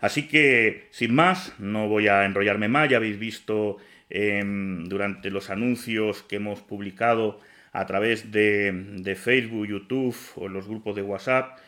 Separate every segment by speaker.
Speaker 1: Así que, sin más, no voy a enrollarme más, ya habéis visto em, durante los anuncios que hemos publicado a través de, Facebook, YouTube o los grupos de WhatsApp,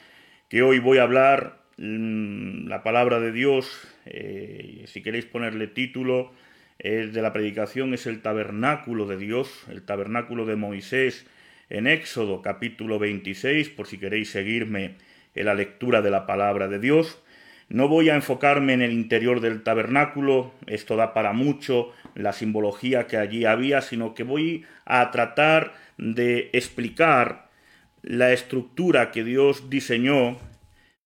Speaker 1: que hoy voy a hablar mm, la palabra de Dios, eh, si queréis ponerle título, de la predicación es el tabernáculo de Dios, el tabernáculo de Moisés en Éxodo capítulo 26, por si queréis seguirme en la lectura de la palabra de Dios. No voy a enfocarme en el interior del tabernáculo, esto da para mucho la simbología que allí había, sino que voy a tratar de explicar la estructura que Dios diseñó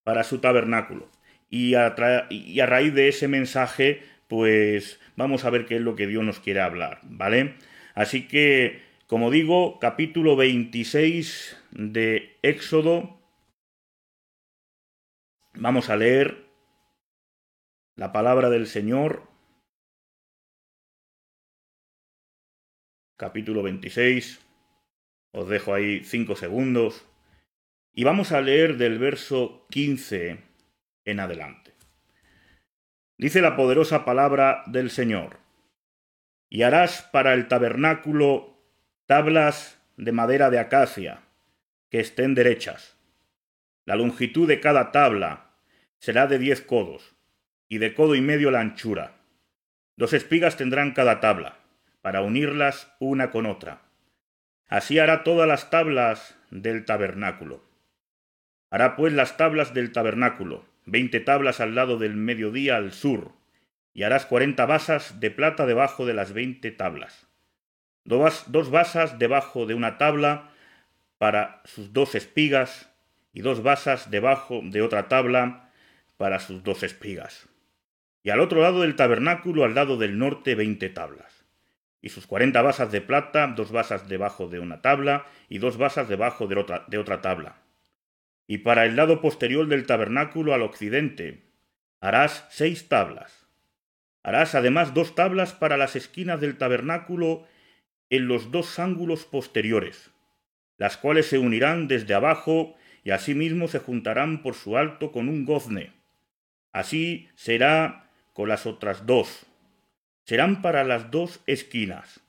Speaker 1: para su tabernáculo. Y a, raíz de ese mensaje, pues vamos a ver qué es lo que Dios nos quiere hablar, ¿vale? Así que, como digo, capítulo 26 de Éxodo, vamos a leer la palabra del Señor, capítulo 26, os dejo ahí cinco segundos, y vamos a leer del verso 15 en adelante. Dice la poderosa palabra del Señor, y harás para el tabernáculo tablas de madera de acacia, que estén derechas. La longitud de cada tabla será de diez codos, y de codo y medio la anchura. Dos espigas tendrán cada tabla, para unirlas una con otra. Así hará todas las tablas del tabernáculo. Hará pues las tablas del tabernáculo, veinte tablas al lado del mediodía al sur, y harás cuarenta basas de plata debajo de las veinte tablas. Dos basas debajo de una tabla para sus dos espigas, y dos basas debajo de otra tabla para sus dos espigas y al otro lado del tabernáculo, al lado del norte, veinte tablas, y sus cuarenta basas de plata, dos basas debajo de una tabla, y dos basas debajo de otra, de otra tabla. Y para el lado posterior del tabernáculo al occidente, harás seis tablas. Harás además dos tablas para las esquinas del tabernáculo en los dos ángulos posteriores, las cuales se unirán desde abajo y asimismo se juntarán por su alto con un gozne. Así será con las otras dos. Serán para las dos esquinas,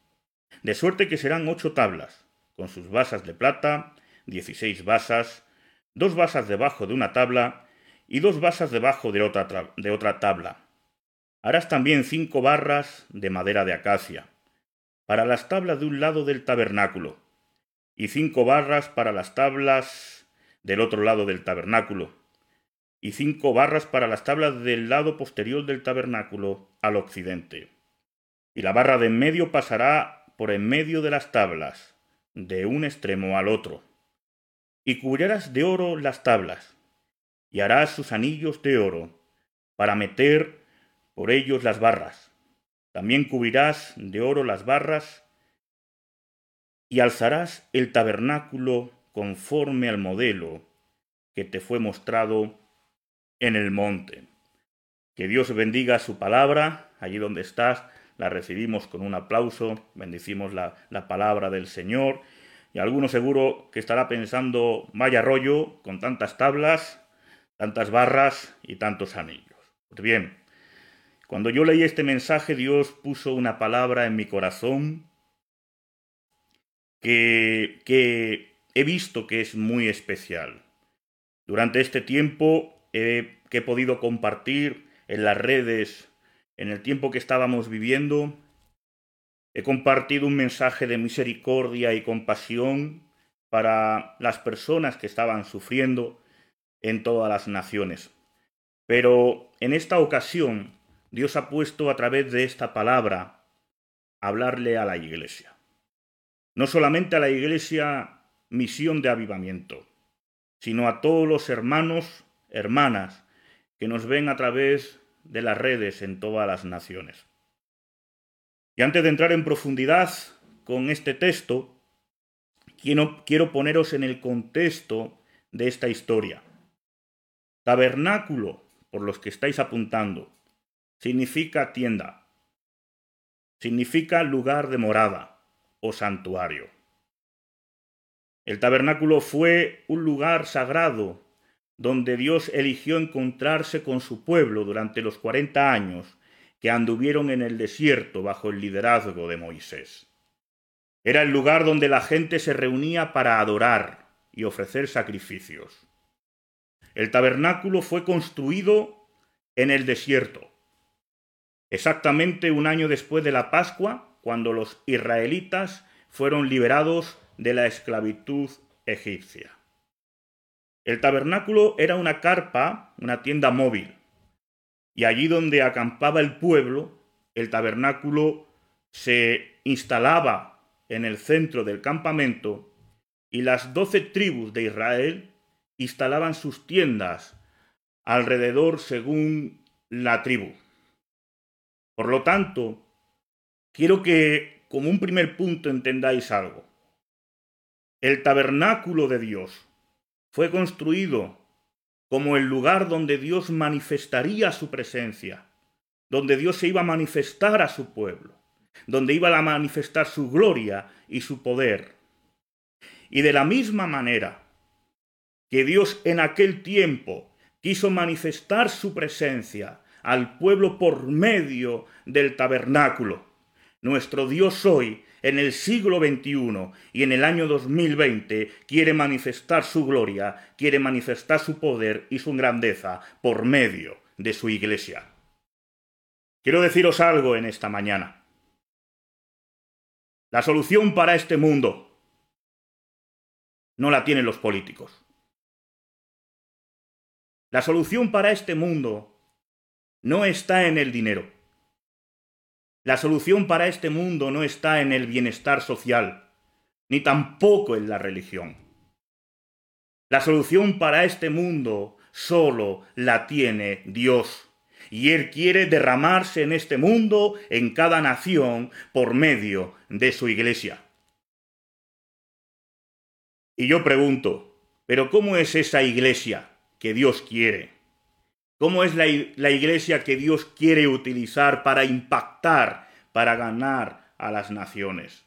Speaker 1: de suerte que serán ocho tablas, con sus basas de plata, dieciséis basas, dos basas debajo de una tabla y dos basas debajo de otra, de otra tabla. Harás también cinco barras de madera de acacia, para las tablas de un lado del tabernáculo, y cinco barras para las tablas del otro lado del tabernáculo, y cinco barras para las tablas del lado posterior del tabernáculo al occidente. Y la barra de en medio pasará por en medio de las tablas, de un extremo al otro. Y cubrirás de oro las tablas, y harás sus anillos de oro, para meter por ellos las barras. También cubrirás de oro las barras, y alzarás el tabernáculo conforme al modelo que te fue mostrado en el monte. Que Dios bendiga su palabra, allí donde estás, la recibimos con un aplauso, bendecimos la, la palabra del Señor, y alguno seguro que estará pensando, vaya rollo, con tantas tablas, tantas barras y tantos anillos. Pues bien, cuando yo leí este mensaje, Dios puso una palabra en mi corazón que, que he visto que es muy especial. Durante este tiempo que he podido compartir en las redes en el tiempo que estábamos viviendo. He compartido un mensaje de misericordia y compasión para las personas que estaban sufriendo en todas las naciones. Pero en esta ocasión Dios ha puesto a través de esta palabra hablarle a la iglesia. No solamente a la iglesia misión de avivamiento, sino a todos los hermanos hermanas que nos ven a través de las redes en todas las naciones. Y antes de entrar en profundidad con este texto, quiero, poneros en el contexto de esta historia. Tabernáculo, por los que estáis apuntando, significa tienda, significa lugar de morada o santuario. El tabernáculo fue un lugar sagrado donde Dios eligió encontrarse con su pueblo durante los cuarenta años que anduvieron en el desierto bajo el liderazgo de Moisés. Era el lugar donde la gente se reunía para adorar y ofrecer sacrificios. El tabernáculo fue construido en el desierto, exactamente un año después de la Pascua, cuando los israelitas fueron liberados de la esclavitud egipcia. El tabernáculo era una carpa, una tienda móvil, y allí donde acampaba el pueblo, el tabernáculo se instalaba en el centro del campamento y las doce tribus de Israel instalaban sus tiendas alrededor según la tribu. Por lo tanto, quiero que como un primer punto entendáis algo. El tabernáculo de Dios fue construido como el lugar donde Dios manifestaría su presencia, donde Dios se iba a manifestar a su pueblo, donde iba a manifestar su gloria y su poder. Y de la misma manera que Dios en aquel tiempo quiso manifestar su presencia al pueblo por medio del tabernáculo, nuestro Dios hoy en el siglo XXI y en el año 2020 quiere manifestar su gloria, quiere manifestar su poder y su grandeza por medio de su iglesia. Quiero deciros algo en esta mañana. La solución para este mundo no la tienen los políticos. La solución para este mundo no está en el dinero. La solución para este mundo no está en el bienestar social, ni tampoco en la religión. La solución para este mundo solo la tiene Dios. Y Él quiere derramarse en este mundo, en cada nación, por medio de su iglesia. Y yo pregunto, ¿pero cómo es esa iglesia que Dios quiere? ¿Cómo es la, iglesia que Dios quiere utilizar para impactar, para ganar a las naciones?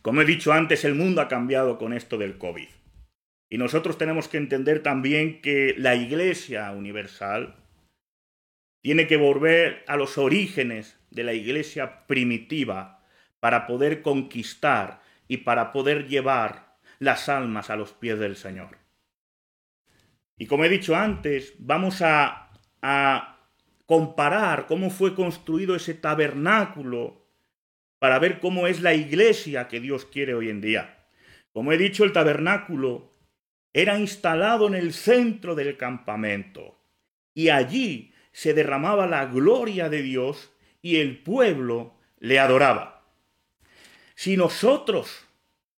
Speaker 1: Como he dicho antes, el mundo ha cambiado con esto del COVID. Y nosotros tenemos que entender también que la Iglesia Universal tiene que volver a los orígenes de la Iglesia primitiva para poder conquistar y para poder llevar las almas a los pies del Señor. Y como he dicho antes, vamos a, comparar cómo fue construido ese tabernáculo para ver cómo es la iglesia que Dios quiere hoy en día. Como he dicho, el tabernáculo era instalado en el centro del campamento y allí se derramaba la gloria de Dios y el pueblo le adoraba. Si nosotros,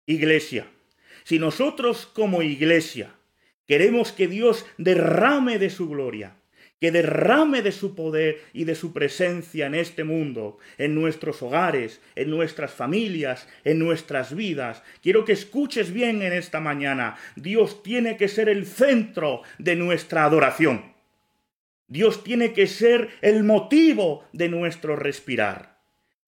Speaker 1: iglesia, si nosotros como iglesia Queremos que Dios derrame de su gloria, que derrame de su poder y de su presencia en este mundo, en nuestros hogares, en nuestras familias, en nuestras vidas. Quiero que escuches bien en esta mañana. Dios tiene que ser el centro de nuestra adoración. Dios tiene que ser el motivo de nuestro respirar.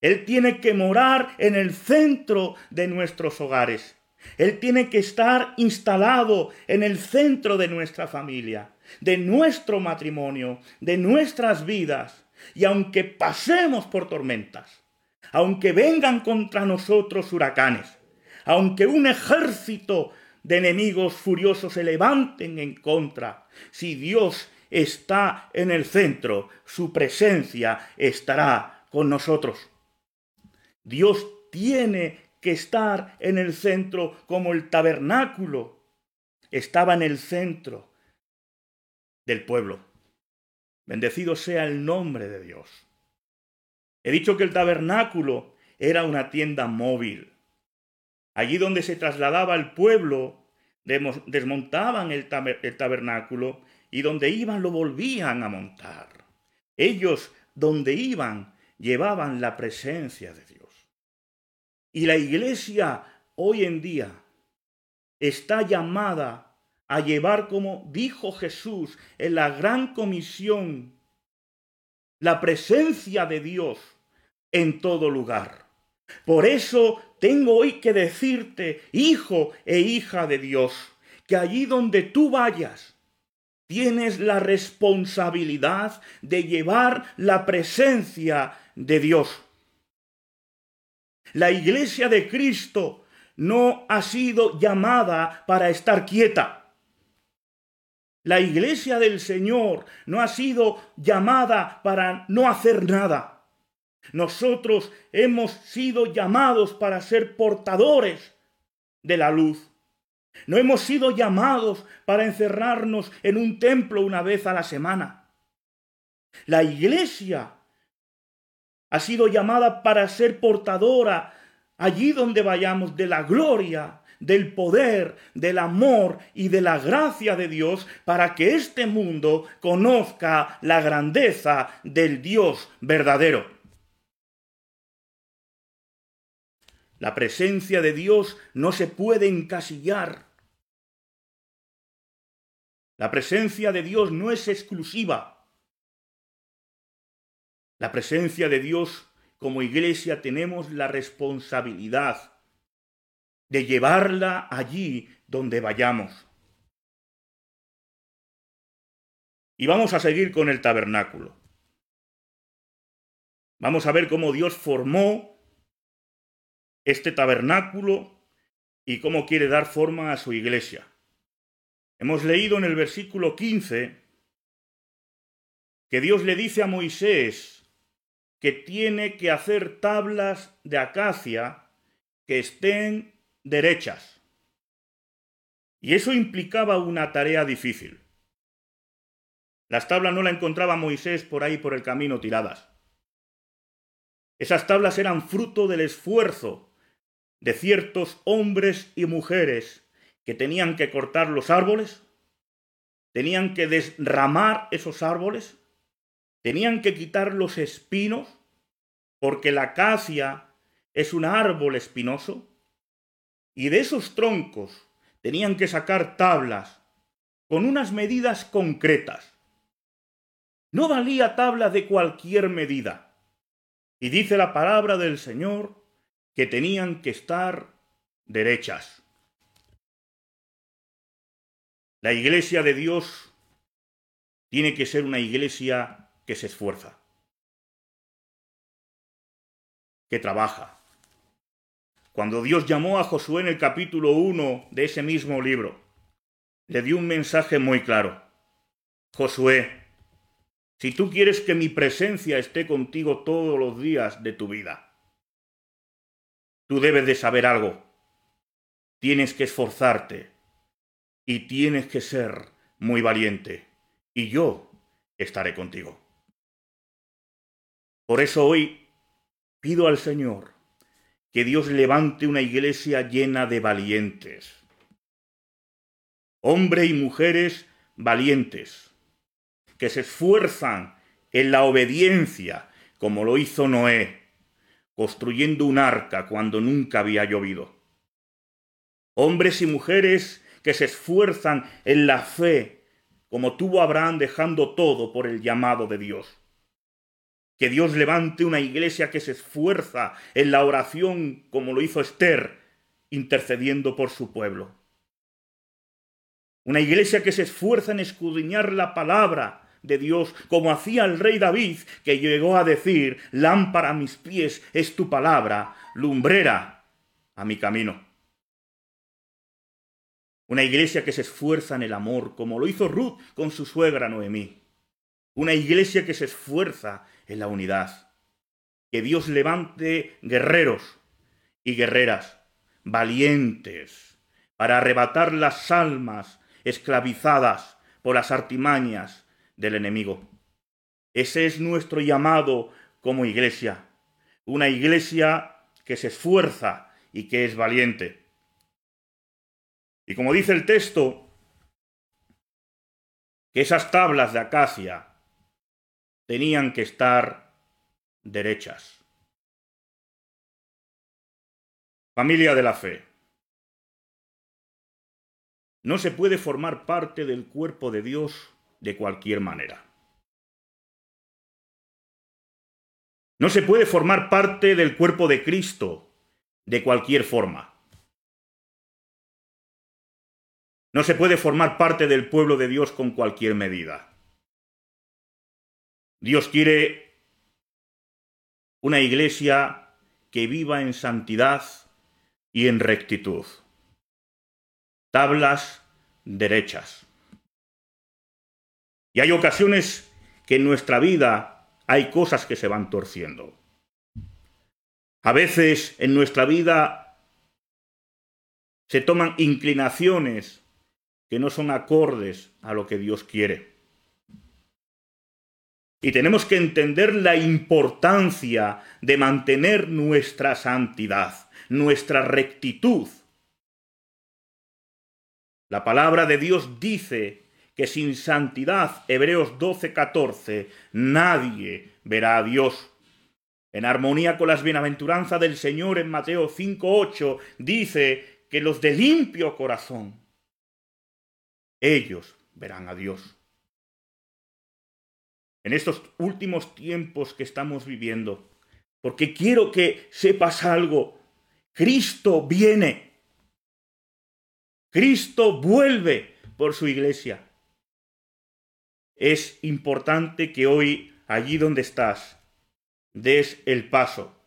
Speaker 1: Él tiene que morar en el centro de nuestros hogares. Él tiene que estar instalado en el centro de nuestra familia, de nuestro matrimonio, de nuestras vidas. Y aunque pasemos por tormentas, aunque vengan contra nosotros huracanes, aunque un ejército de enemigos furiosos se levanten en contra, si Dios está en el centro, su presencia estará con nosotros. Dios tiene que estar en el centro como el tabernáculo estaba en el centro del pueblo. Bendecido sea el nombre de Dios. He dicho que el tabernáculo era una tienda móvil. Allí donde se trasladaba el pueblo, desmontaban el, tabernáculo y donde iban lo volvían a montar. Ellos, donde iban, llevaban la presencia de Dios. Y la iglesia hoy en día está llamada a llevar, como dijo Jesús en la gran comisión, la presencia de Dios en todo lugar. Por eso tengo hoy que decirte, hijo e hija de Dios, que allí donde tú vayas, tienes la responsabilidad de llevar la presencia de Dios. La iglesia de Cristo no ha sido llamada para estar quieta. La iglesia del Señor no ha sido llamada para no hacer nada. Nosotros hemos sido llamados para ser portadores de la luz. No hemos sido llamados para encerrarnos en un templo una vez a la semana. La iglesia ha sido llamada para ser portadora allí donde vayamos de la gloria, del poder, del amor y de la gracia de Dios para que este mundo conozca la grandeza del Dios verdadero. La presencia de Dios no se puede encasillar. La presencia de Dios no es exclusiva. La presencia de Dios como iglesia tenemos la responsabilidad de llevarla allí donde vayamos. Y vamos a seguir con el tabernáculo. Vamos a ver cómo Dios formó este tabernáculo y cómo quiere dar forma a su iglesia. Hemos leído en el versículo 15 que Dios le dice a Moisés que tiene que hacer tablas de acacia que estén derechas. Y eso implicaba una tarea difícil. Las tablas no la encontraba Moisés por ahí por el camino tiradas. Esas tablas eran fruto del esfuerzo de ciertos hombres y mujeres que tenían que cortar los árboles, tenían que desramar esos árboles, tenían que quitar los espinos, porque la acacia es un árbol espinoso, y de esos troncos tenían que sacar tablas con unas medidas concretas. No valía tabla de cualquier medida. Y dice la palabra del Señor que tenían que estar derechas. La iglesia de Dios tiene que ser una iglesia que se esfuerza, que trabaja. Cuando Dios llamó a Josué en el capítulo 1 de ese mismo libro, le dio un mensaje muy claro. Josué, si tú quieres que mi presencia esté contigo todos los días de tu vida, Tú debes de saber algo. Tienes que esforzarte y tienes que ser muy valiente. Y yo estaré contigo. Por eso hoy pido al Señor que Dios levante una iglesia llena de valientes. Hombres y mujeres valientes, que se esfuerzan en la obediencia, como lo hizo Noé, construyendo un arca cuando nunca había llovido. Hombres y mujeres que se esfuerzan en la fe, como tuvo Abraham dejando todo por el llamado de Dios. Que Dios levante una iglesia que se esfuerza en la oración, como lo hizo Esther, intercediendo por su pueblo. Una iglesia que se esfuerza en escudriñar la palabra, de Dios, como hacía el rey David, que llegó a decir, lámpara a mis pies es tu palabra, lumbrera a mi camino. Una iglesia que se esfuerza en el amor, como lo hizo Ruth con su suegra Noemí. Una iglesia que se esfuerza en la unidad. Que Dios levante guerreros y guerreras, valientes, para arrebatar las almas esclavizadas por las artimañas del enemigo. Ese es nuestro llamado como iglesia. Una iglesia que se esfuerza y que es valiente. Y como dice el texto, que esas tablas de acacia tenían que estar derechas. Familia de la fe. No se puede formar parte del cuerpo de Dios de cualquier manera. No se puede formar parte del cuerpo de Cristo de cualquier forma. No se puede formar parte del pueblo de Dios con cualquier medida. Dios quiere una iglesia que viva en santidad y en rectitud. Tablas derechas. Y hay ocasiones que en nuestra vida hay cosas que se van torciendo. A veces en nuestra vida se toman inclinaciones que no son acordes a lo que Dios quiere. Y tenemos que entender la importancia de mantener nuestra santidad, nuestra rectitud. La palabra de Dios dice que sin santidad, Hebreos 12, 14, nadie verá a Dios. En armonía con las bienaventuranzas del Señor en Mateo 5, 8, dice que los de limpio corazón, ellos verán a Dios. En estos últimos tiempos que estamos viviendo, porque quiero que sepas algo, Cristo viene. Cristo vuelve por su iglesia. Es importante que hoy, allí donde estás, des el paso.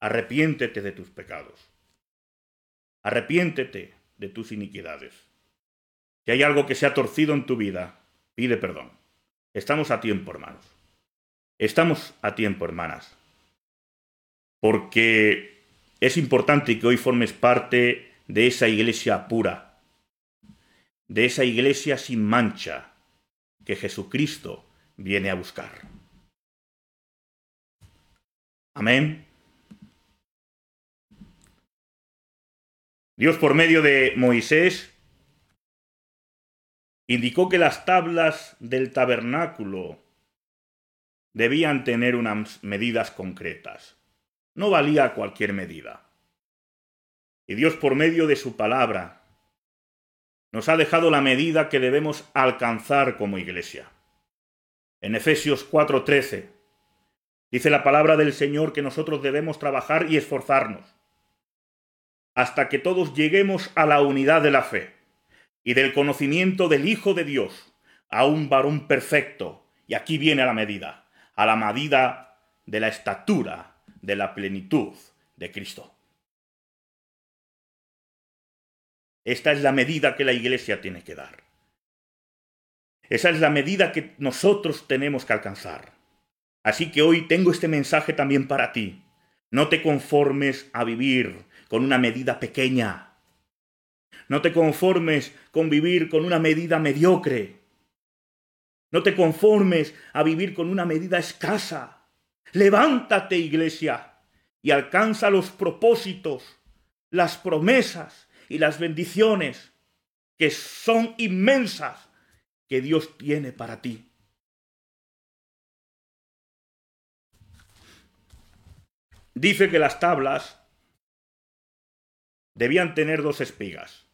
Speaker 1: Arrepiéntete de tus pecados. Arrepiéntete de tus iniquidades. Si hay algo que se ha torcido en tu vida, pide perdón. Estamos a tiempo, hermanos. Estamos a tiempo, hermanas. Porque es importante que hoy formes parte de esa iglesia pura, de esa iglesia sin mancha que Jesucristo viene a buscar. Amén. Dios por medio de Moisés indicó que las tablas del tabernáculo debían tener unas medidas concretas. No valía cualquier medida. Y Dios por medio de su palabra nos ha dejado la medida que debemos alcanzar como iglesia. En Efesios 4:13 dice la palabra del Señor que nosotros debemos trabajar y esforzarnos hasta que todos lleguemos a la unidad de la fe y del conocimiento del Hijo de Dios, a un varón perfecto. Y aquí viene la medida, a la medida de la estatura de la plenitud de Cristo. Esta es la medida que la iglesia tiene que dar. Esa es la medida que nosotros tenemos que alcanzar. Así que hoy tengo este mensaje también para ti. No te conformes a vivir con una medida pequeña. No te conformes con vivir con una medida mediocre. No te conformes a vivir con una medida escasa. Levántate, iglesia, y alcanza los propósitos, las promesas y las bendiciones que son inmensas que Dios tiene para ti. Dice que las tablas debían tener dos espigas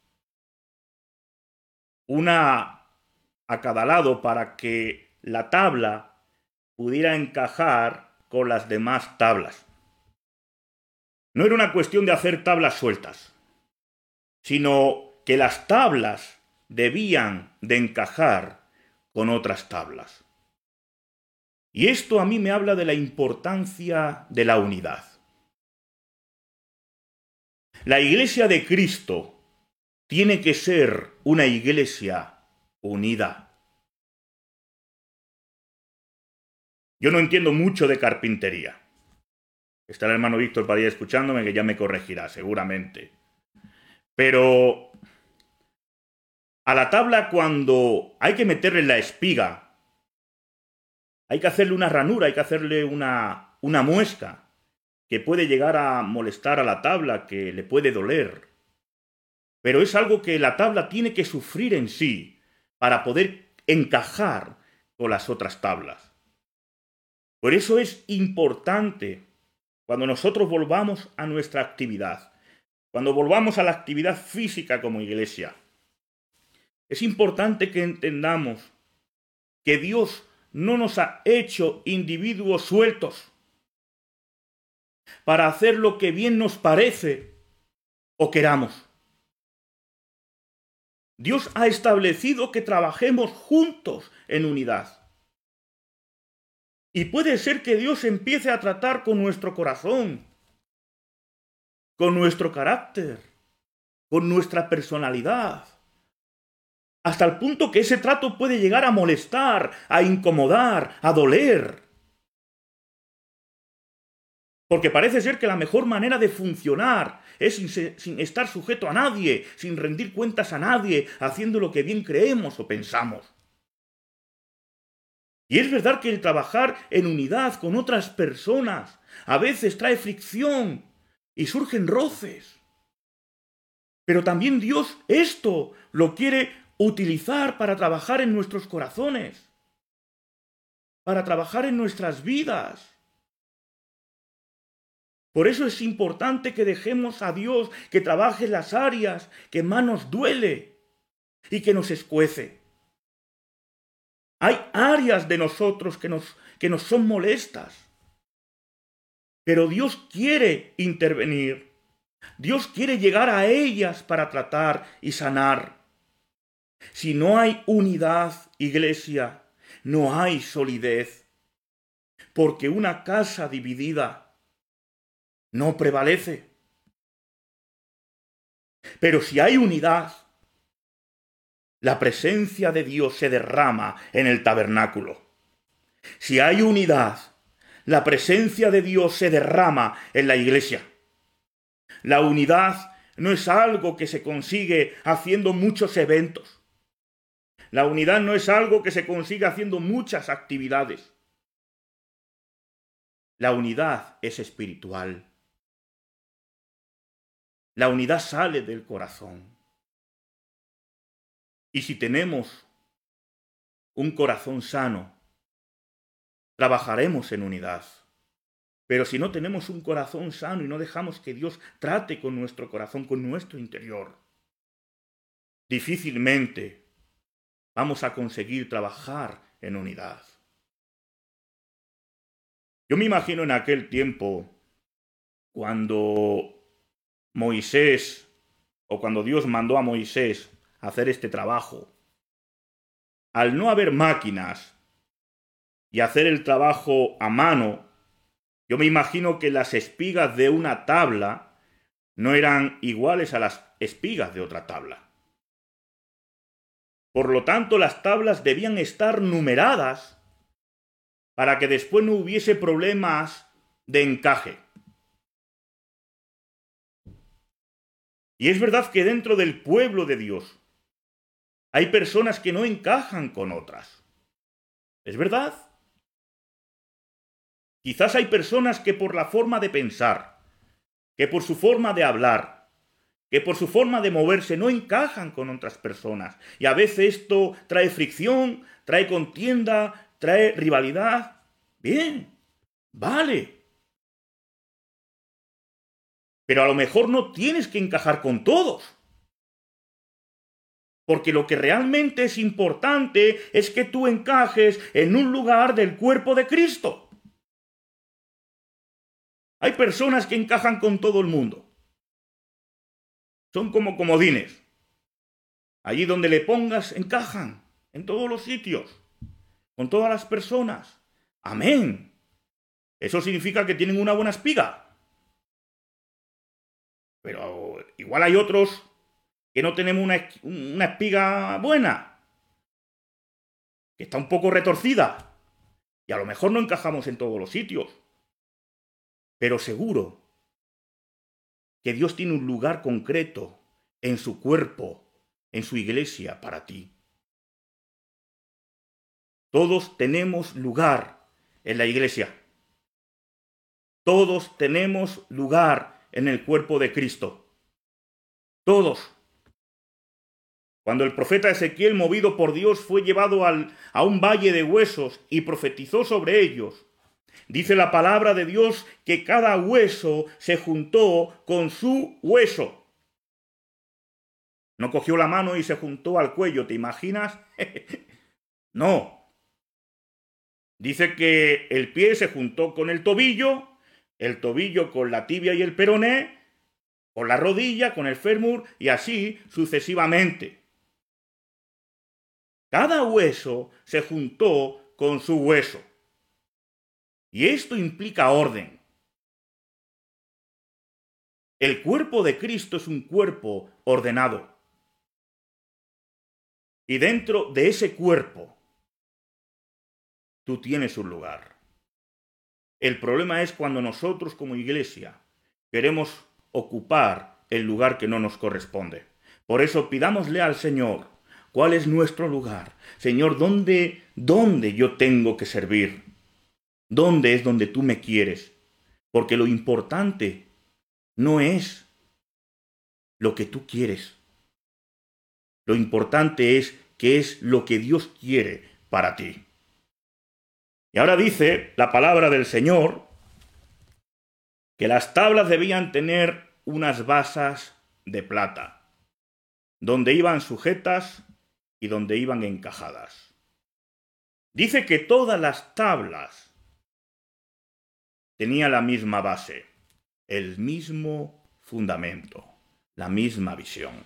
Speaker 1: una a cada lado para que la tabla pudiera encajar con las demás tablas. No era una cuestión de hacer tablas sueltas, sino que las tablas debían de encajar con otras tablas. Y esto a mí me habla de la importancia de la unidad. La iglesia de Cristo tiene que ser una iglesia unida. Yo no entiendo mucho de carpintería. Está el hermano Víctor Padilla escuchándome que ya me corregirá, seguramente. Pero a la tabla cuando hay que meterle la espiga, hay que hacerle una ranura, hay que hacerle una, una muesca que puede llegar a molestar a la tabla, que le puede doler pero es algo que la tabla tiene que sufrir en sí para poder encajar con las otras tablas. Por eso es importante cuando nosotros volvamos a nuestra actividad, cuando volvamos a la actividad física como iglesia. Es importante que entendamos que Dios no nos ha hecho individuos sueltos para hacer lo que bien nos parece o queramos. Dios ha establecido que trabajemos juntos en unidad. Y puede ser que Dios empiece a tratar con nuestro corazón, con nuestro carácter, con nuestra personalidad, hasta el punto que ese trato puede llegar a molestar, a incomodar, a doler. Porque parece ser que la mejor manera de funcionar es sin, estar sujeto a nadie, sin rendir cuentas a nadie, haciendo lo que bien creemos o pensamos. Y es verdad que el trabajar en unidad con otras personas a veces trae fricción y surgen roces. Pero también Dios esto lo quiere utilizar para trabajar en nuestros corazones, para trabajar en nuestras vidas. Por eso es importante que dejemos a Dios que trabaje las áreas que más nos duele y que nos escuece. Hay áreas de nosotros que nos, que nos son molestas. Pero Dios quiere intervenir. Dios quiere llegar a ellas para tratar y sanar. Si no hay unidad, iglesia, no hay solidez. Porque una casa dividida no prevalece. Pero si hay unidad, la presencia de Dios se derrama en el tabernáculo. Si hay unidad, la presencia de Dios se derrama en la iglesia. La unidad no es algo que se consigue haciendo muchos eventos. La unidad no es algo que se consigue haciendo muchas actividades. La unidad es espiritual. La unidad sale del corazón. Y si tenemos un corazón sano, trabajaremos en unidad. Pero si no tenemos un corazón sano y no dejamos que Dios trate con nuestro corazón, con nuestro interior, difícilmente vamos a conseguir trabajar en unidad. Yo me imagino en aquel tiempo, cuando Moisés, o cuando Dios mandó a Moisés hacer este trabajo, al no haber máquinas y hacer el trabajo a mano, yo me imagino que las espigas de una tabla no eran iguales a las espigas de otra tabla. Por lo tanto, las tablas debían estar numeradas para que después no hubiese problemas de encaje. Y es verdad que dentro del pueblo de Dios hay personas que no encajan con otras. ¿Es verdad? Quizás hay personas que por la forma de pensar, que por su forma de hablar, que por su forma de moverse no encajan con otras personas. Y a veces esto trae fricción, trae contienda, trae rivalidad. Bien, vale. Pero a lo mejor no tienes que encajar con todos. Porque lo que realmente es importante es que tú encajes en un lugar del cuerpo de Cristo. Hay personas que encajan con todo el mundo. Son como comodines. Allí donde le pongas, encajan. En todos los sitios. Con todas las personas. Amén. Eso significa que tienen una buena espiga. Pero igual hay otros que no tenemos una, una espiga buena, que está un poco retorcida. Y a lo mejor no encajamos en todos los sitios. Pero seguro que Dios tiene un lugar concreto en su cuerpo, en su iglesia para ti. Todos tenemos lugar en la iglesia. Todos tenemos lugar en el cuerpo de Cristo. Todos. Cuando el profeta Ezequiel, movido por Dios, fue llevado al, a un valle de huesos y profetizó sobre ellos, dice la palabra de Dios que cada hueso se juntó con su hueso. No cogió la mano y se juntó al cuello, ¿te imaginas? no. Dice que el pie se juntó con el tobillo el tobillo con la tibia y el peroné, con la rodilla, con el fémur y así sucesivamente. Cada hueso se juntó con su hueso. Y esto implica orden. El cuerpo de Cristo es un cuerpo ordenado. Y dentro de ese cuerpo, tú tienes un lugar. El problema es cuando nosotros como iglesia queremos ocupar el lugar que no nos corresponde. Por eso pidámosle al Señor, ¿cuál es nuestro lugar? Señor, ¿dónde, dónde yo tengo que servir? ¿Dónde es donde tú me quieres? Porque lo importante no es lo que tú quieres. Lo importante es qué es lo que Dios quiere para ti. Y ahora dice la palabra del Señor que las tablas debían tener unas basas de plata, donde iban sujetas y donde iban encajadas. Dice que todas las tablas tenían la misma base, el mismo fundamento, la misma visión.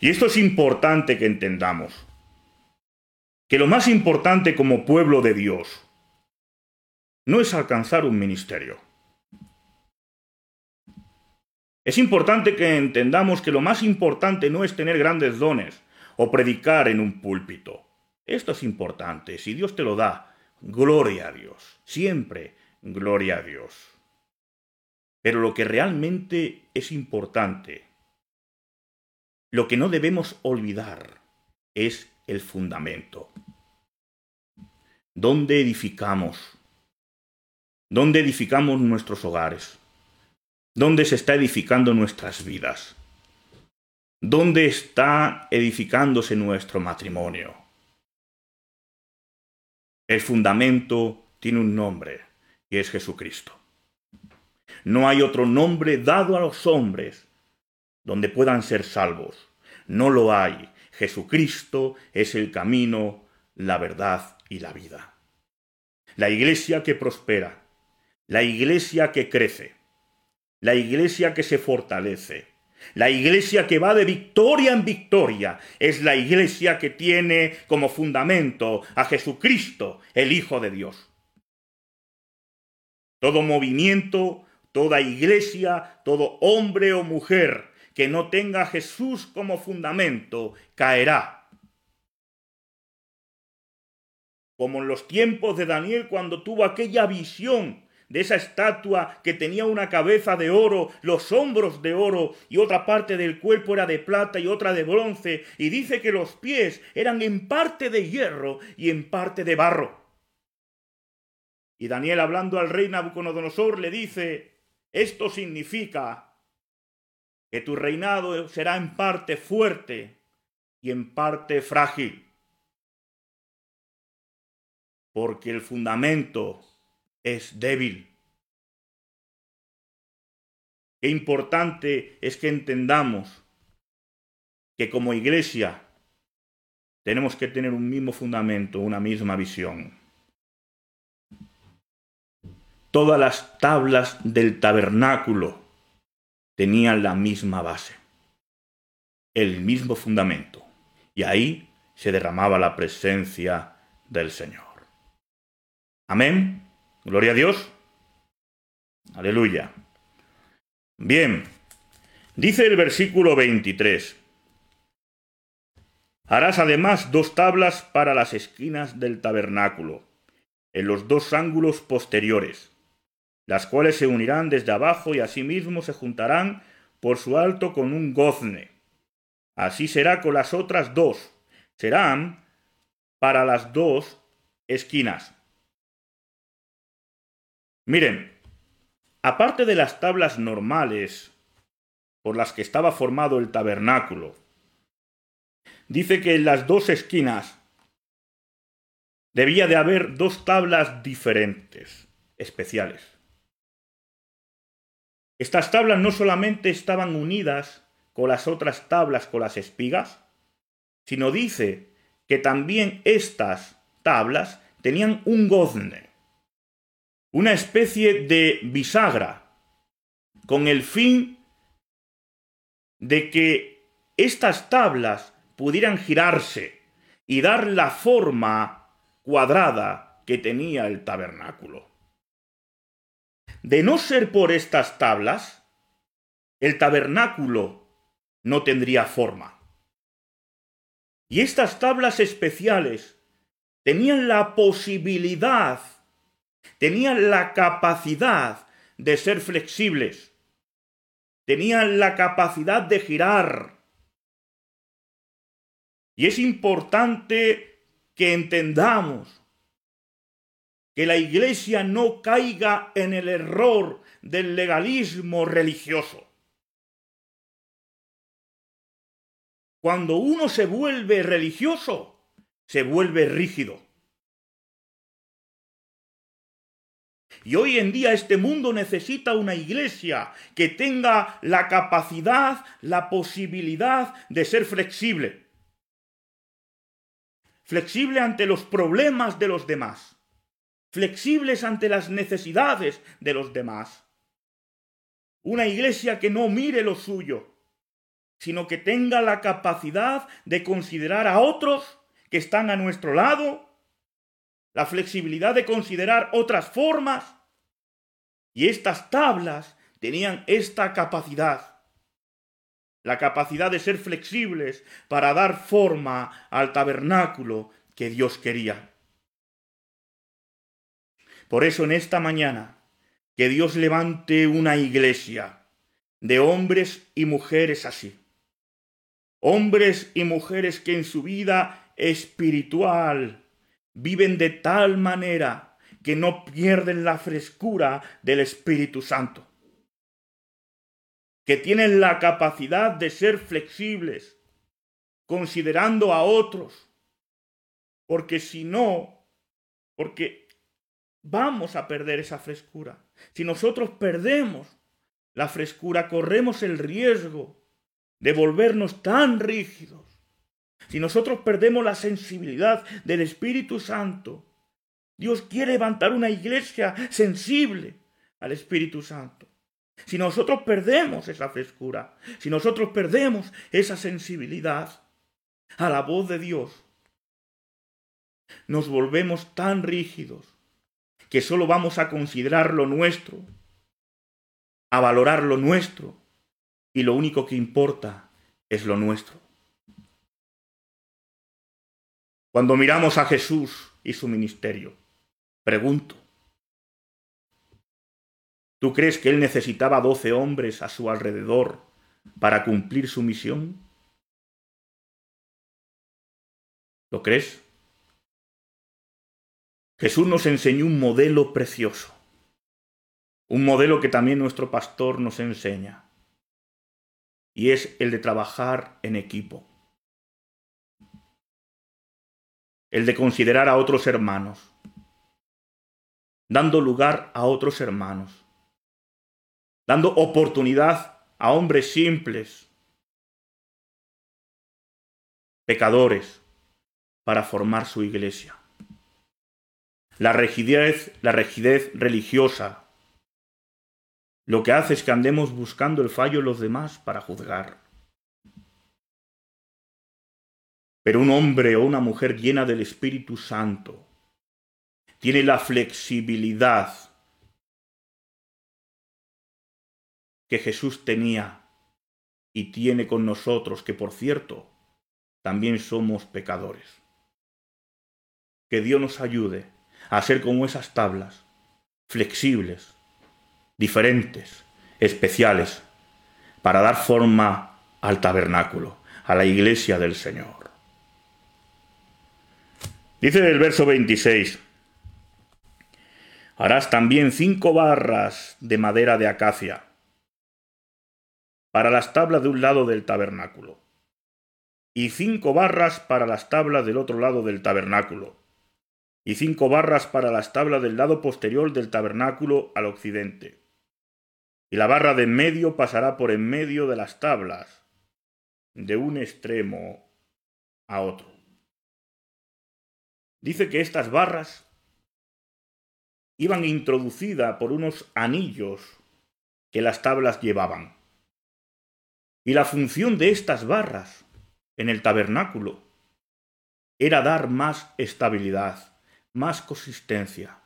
Speaker 1: Y esto es importante que entendamos, que lo más importante como pueblo de Dios no es alcanzar un ministerio. Es importante que entendamos que lo más importante no es tener grandes dones o predicar en un púlpito. Esto es importante. Si Dios te lo da, gloria a Dios. Siempre gloria a Dios. Pero lo que realmente es importante, lo que no debemos olvidar, es el fundamento. ¿Dónde edificamos? ¿Dónde edificamos nuestros hogares? ¿Dónde se está edificando nuestras vidas? ¿Dónde está edificándose nuestro matrimonio? El fundamento tiene un nombre y es Jesucristo. No hay otro nombre dado a los hombres donde puedan ser salvos. No lo hay. Jesucristo es el camino, la verdad y la vida. La iglesia que prospera, la iglesia que crece, la iglesia que se fortalece, la iglesia que va de victoria en victoria es la iglesia que tiene como fundamento a Jesucristo, el Hijo de Dios. Todo movimiento, toda iglesia, todo hombre o mujer que no tenga a Jesús como fundamento caerá. Como en los tiempos de Daniel cuando tuvo aquella visión de esa estatua que tenía una cabeza de oro, los hombros de oro y otra parte del cuerpo era de plata y otra de bronce, y dice que los pies eran en parte de hierro y en parte de barro. Y Daniel hablando al rey Nabucodonosor le dice, esto significa que tu reinado será en parte fuerte y en parte frágil, porque el fundamento es débil. Qué importante es que entendamos que como iglesia tenemos que tener un mismo fundamento, una misma visión. Todas las tablas del tabernáculo tenían la misma base, el mismo fundamento, y ahí se derramaba la presencia del Señor. Amén. Gloria a Dios. Aleluya. Bien, dice el versículo 23. Harás además dos tablas para las esquinas del tabernáculo, en los dos ángulos posteriores, las cuales se unirán desde abajo y asimismo se juntarán por su alto con un gozne. Así será con las otras dos. Serán para las dos esquinas. Miren, aparte de las tablas normales por las que estaba formado el tabernáculo, dice que en las dos esquinas debía de haber dos tablas diferentes, especiales. Estas tablas no solamente estaban unidas con las otras tablas con las espigas, sino dice que también estas tablas tenían un gozne una especie de bisagra, con el fin de que estas tablas pudieran girarse y dar la forma cuadrada que tenía el tabernáculo. De no ser por estas tablas, el tabernáculo no tendría forma. Y estas tablas especiales tenían la posibilidad, tenían la capacidad de ser flexibles, tenían la capacidad de girar. Y es importante que entendamos que la Iglesia no caiga en el error del legalismo religioso. Cuando uno se vuelve religioso, se vuelve rígido. Y hoy en día este mundo necesita una iglesia que tenga la capacidad, la posibilidad de ser flexible. Flexible ante los problemas de los demás. Flexibles ante las necesidades de los demás. Una iglesia que no mire lo suyo, sino que tenga la capacidad de considerar a otros que están a nuestro lado, la flexibilidad de considerar otras formas. Y estas tablas tenían esta capacidad, la capacidad de ser flexibles para dar forma al tabernáculo que Dios quería. Por eso en esta mañana, que Dios levante una iglesia de hombres y mujeres así. Hombres y mujeres que en su vida espiritual viven de tal manera que no pierden la frescura del Espíritu Santo, que tienen la capacidad de ser flexibles, considerando a otros, porque si no, porque vamos a perder esa frescura. Si nosotros perdemos la frescura, corremos el riesgo de volvernos tan rígidos, si nosotros perdemos la sensibilidad del Espíritu Santo, Dios quiere levantar una iglesia sensible al Espíritu Santo. Si nosotros perdemos esa frescura, si nosotros perdemos esa sensibilidad a la voz de Dios, nos volvemos tan rígidos que solo vamos a considerar lo nuestro, a valorar lo nuestro, y lo único que importa es lo nuestro. Cuando miramos a Jesús y su ministerio, pregunto, ¿tú crees que él necesitaba doce hombres a su alrededor para cumplir su misión? ¿Lo crees? Jesús nos enseñó un modelo precioso, un modelo que también nuestro pastor nos enseña y es el de trabajar en equipo. El de considerar a otros hermanos, dando lugar a otros hermanos, dando oportunidad a hombres simples, pecadores, para formar su iglesia. La rigidez, la rigidez religiosa lo que hace es que andemos buscando el fallo en los demás para juzgar. Pero un hombre o una mujer llena del Espíritu Santo tiene la flexibilidad que Jesús tenía y tiene con nosotros, que por cierto, también somos pecadores. Que Dios nos ayude a como esas tablas, flexibles, diferentes, especiales, para dar forma al tabernáculo, a la iglesia del Señor. Dice el verso 26, harás también cinco barras de madera de acacia para las tablas de un lado del tabernáculo, y cinco barras para las tablas del otro lado del tabernáculo, y cinco barras para las tablas del lado posterior del tabernáculo al occidente y la barra de en medio pasará por en medio de las tablas, de un extremo a otro. Dice que estas barras iban introducidas por unos anillos que las tablas llevaban. Y la función de estas barras en el tabernáculo era dar más estabilidad, más consistencia,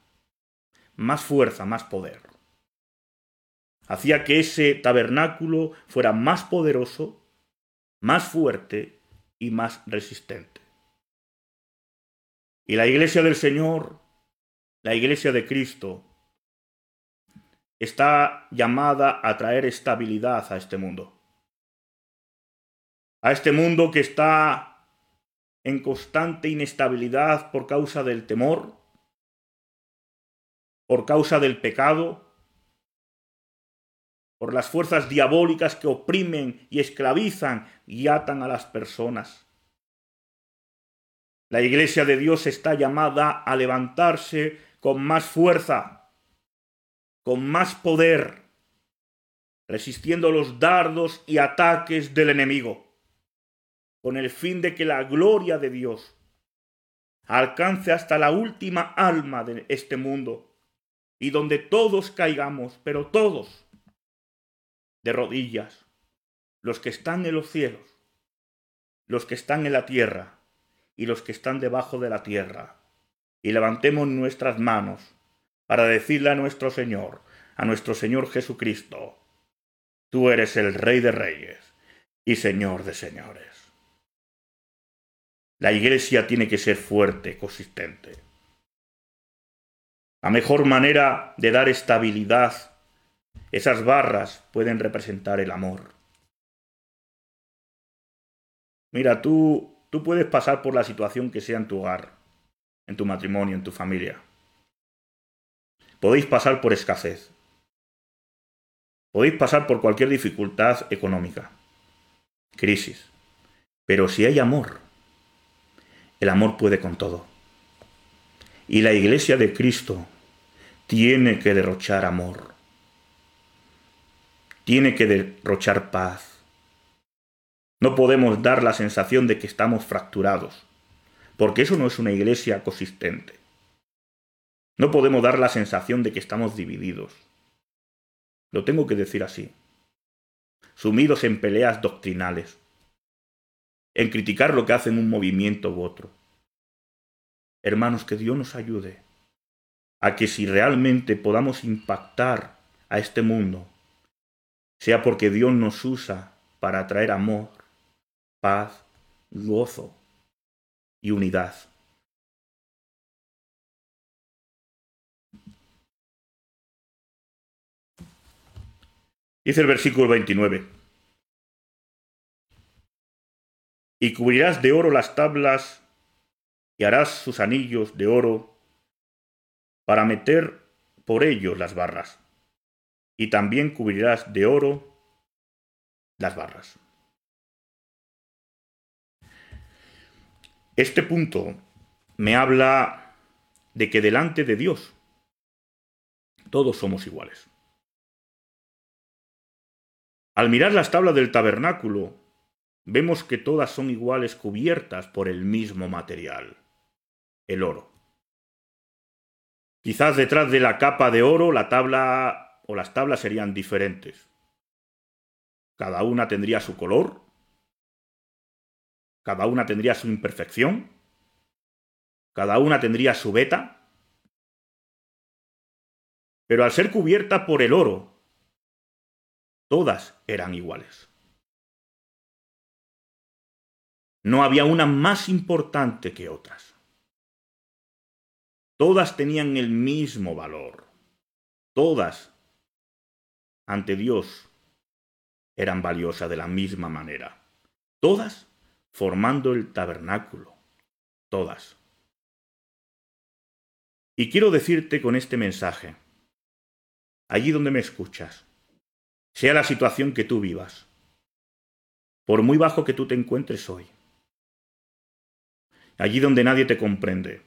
Speaker 1: más fuerza, más poder. Hacía que ese tabernáculo fuera más poderoso, más fuerte y más resistente. Y la iglesia del Señor, la iglesia de Cristo, está llamada a traer estabilidad a este mundo. A este mundo que está en constante inestabilidad por causa del temor, por causa del pecado, por las fuerzas diabólicas que oprimen y esclavizan y atan a las personas. La Iglesia de Dios está llamada a levantarse con más fuerza, con más poder, resistiendo los dardos y ataques del enemigo, con el fin de que la gloria de Dios alcance hasta la última alma de este mundo, y donde todos caigamos, pero todos, de rodillas, los que están en los cielos, los que están en la tierra y los que están debajo de la tierra, y levantemos nuestras manos para decirle a nuestro Señor, a nuestro Señor Jesucristo, tú eres el Rey de Reyes y Señor de Señores. La iglesia tiene que ser fuerte, consistente. La mejor manera de dar estabilidad esas barras pueden representar el amor. Mira, tú, tú puedes pasar por la situación que sea en tu hogar, en tu matrimonio, en tu familia. Podéis pasar por escasez. Podéis pasar por cualquier dificultad económica, crisis. Pero si hay amor, el amor puede con todo. Y la iglesia de Cristo tiene que derrochar amor tiene que derrochar paz. No podemos dar la sensación de que estamos fracturados, porque eso no es una iglesia consistente. No podemos dar la sensación de que estamos divididos. Lo tengo que decir así. Sumidos en peleas doctrinales, en criticar lo que hacen un movimiento u otro. Hermanos, que Dios nos ayude a que si realmente podamos impactar a este mundo sea porque Dios nos usa para traer amor, paz, gozo y unidad. Dice el versículo 29. Y cubrirás de oro las tablas y harás sus anillos de oro para meter por ellos las barras y también cubrirás de oro las barras. Este punto me habla de que delante de Dios todos somos iguales. Al mirar las tablas del tabernáculo, vemos que todas son iguales cubiertas por el mismo material, el oro. Quizás detrás de la capa de oro la tabla o las tablas serían diferentes. Cada una tendría su color, cada una tendría su imperfección, cada una tendría su beta, pero al ser cubierta por el oro, todas eran iguales. No había una más importante que otras. Todas tenían el mismo valor. Todas ante Dios eran valiosas de la misma manera. Todas formando el tabernáculo. Todas. Y quiero decirte con este mensaje, allí donde me escuchas, sea la situación que tú vivas, por muy bajo que tú te encuentres hoy, allí donde nadie te comprende,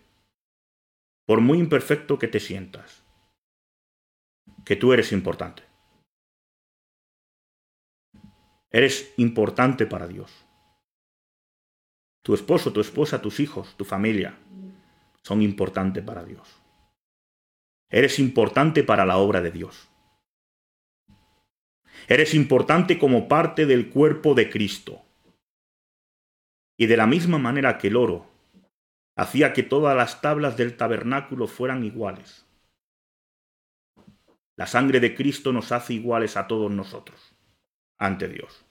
Speaker 1: por muy imperfecto que te sientas, que tú eres importante. Eres importante para Dios. Tu esposo, tu esposa, tus hijos, tu familia son importantes para Dios. Eres importante para la obra de Dios. Eres importante como parte del cuerpo de Cristo. Y de la misma manera que el oro hacía que todas las tablas del tabernáculo fueran iguales. La sangre de Cristo nos hace iguales a todos nosotros ante Dios.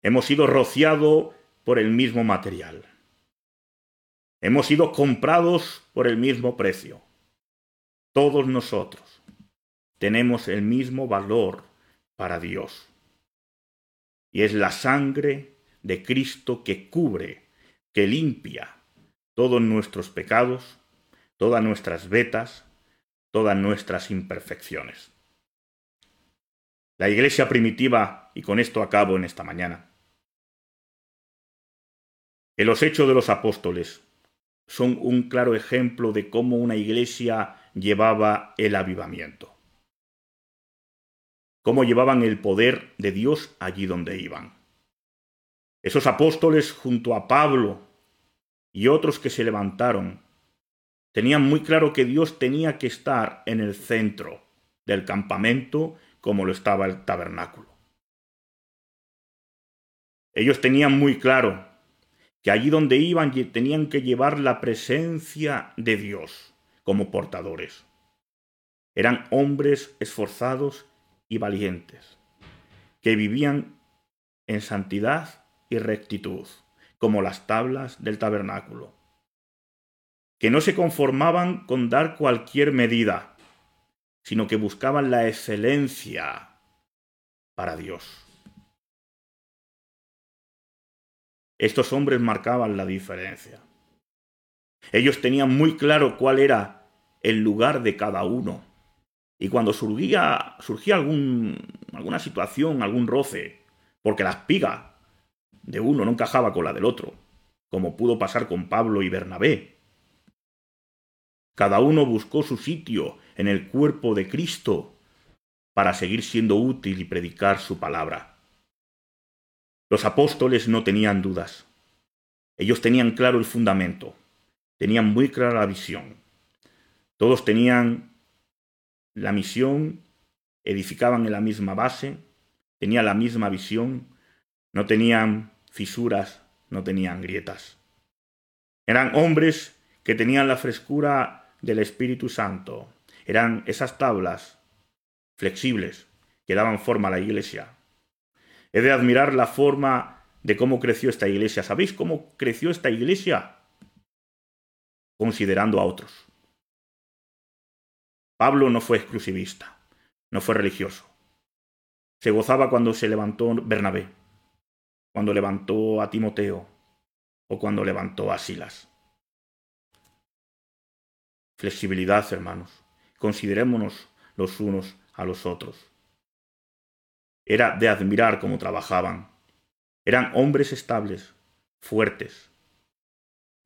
Speaker 1: Hemos sido rociados por el mismo material. Hemos sido comprados por el mismo precio. Todos nosotros tenemos el mismo valor para Dios. Y es la sangre de Cristo que cubre, que limpia todos nuestros pecados, todas nuestras vetas, todas nuestras imperfecciones. La iglesia primitiva, y con esto acabo en esta mañana, en los hechos de los apóstoles son un claro ejemplo de cómo una iglesia llevaba el avivamiento. Cómo llevaban el poder de Dios allí donde iban. Esos apóstoles junto a Pablo y otros que se levantaron tenían muy claro que Dios tenía que estar en el centro del campamento como lo estaba el tabernáculo. Ellos tenían muy claro que allí donde iban tenían que llevar la presencia de Dios como portadores. Eran hombres esforzados y valientes, que vivían en santidad y rectitud, como las tablas del tabernáculo, que no se conformaban con dar cualquier medida, sino que buscaban la excelencia para Dios. Estos hombres marcaban la diferencia. Ellos tenían muy claro cuál era el lugar de cada uno. Y cuando surgía, surgía algún, alguna situación, algún roce, porque la espiga de uno no encajaba con la del otro, como pudo pasar con Pablo y Bernabé. Cada uno buscó su sitio en el cuerpo de Cristo para seguir siendo útil y predicar su palabra. Los apóstoles no tenían dudas. Ellos tenían claro el fundamento, tenían muy clara la visión. Todos tenían la misión, edificaban en la misma base, tenían la misma visión, no tenían fisuras, no tenían grietas. Eran hombres que tenían la frescura del Espíritu Santo. Eran esas tablas flexibles que daban forma a la iglesia. He de admirar la forma de cómo creció esta iglesia. ¿Sabéis cómo creció esta iglesia? Considerando a otros. Pablo no fue exclusivista, no fue religioso. Se gozaba cuando se levantó Bernabé, cuando levantó a Timoteo o cuando levantó a Silas. Flexibilidad, hermanos. Considerémonos los unos a los otros. Era de admirar cómo trabajaban. Eran hombres estables, fuertes,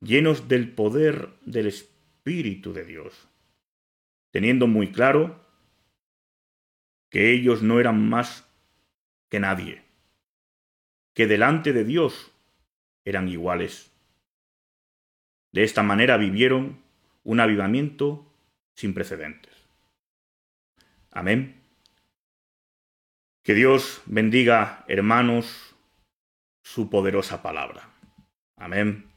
Speaker 1: llenos del poder del Espíritu de Dios, teniendo muy claro que ellos no eran más que nadie, que delante de Dios eran iguales. De esta manera vivieron un avivamiento sin precedentes. Amén. Que Dios bendiga, hermanos, su poderosa palabra. Amén.